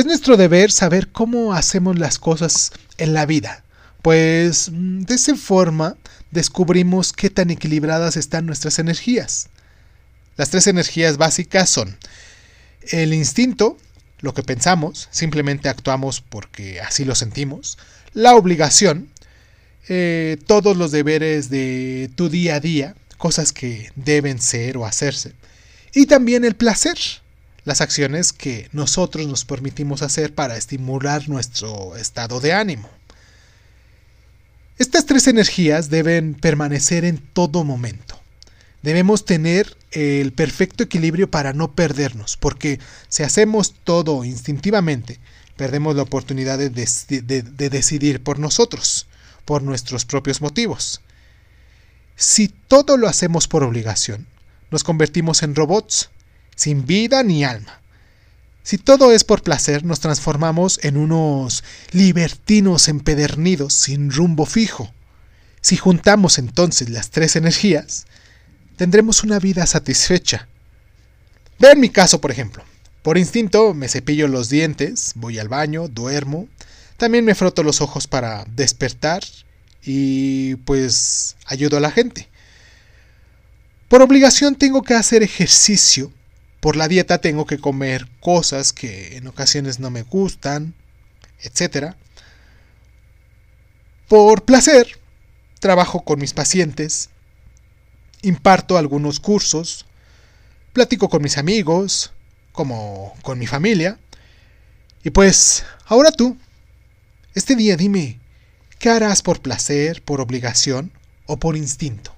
Es nuestro deber saber cómo hacemos las cosas en la vida, pues mm, de esa forma descubrimos qué tan equilibradas están nuestras energías. Las tres energías básicas son el instinto, lo que pensamos, simplemente actuamos porque así lo sentimos, la obligación, eh, todos los deberes de tu día a día, cosas que deben ser o hacerse, y también el placer, las acciones que nosotros nos permitimos hacer para estimular nuestro estado de ánimo. Estas tres energías deben permanecer en todo momento. Debemos tener el perfecto equilibrio para no perdernos, porque si hacemos todo instintivamente, perdemos la oportunidad de, decidir por nosotros, por nuestros propios motivos. Si todo lo hacemos por obligación, nos convertimos en robots, sin vida ni alma. Si todo es por placer, nos transformamos en unos libertinos empedernidos sin rumbo fijo. Si juntamos entonces las tres energías, tendremos una vida satisfecha. Ve en mi caso, por ejemplo. Por instinto me cepillo los dientes, voy al baño, duermo, también me froto los ojos para despertar y pues ayudo a la gente. Por obligación tengo que hacer ejercicio por la dieta tengo que comer cosas que en ocasiones no me gustan, etc. Por placer, trabajo con mis pacientes, imparto algunos cursos, platico con mis amigos, como con mi familia. Y pues, ahora tú, este día dime, ¿qué harás por placer, por obligación o por instinto?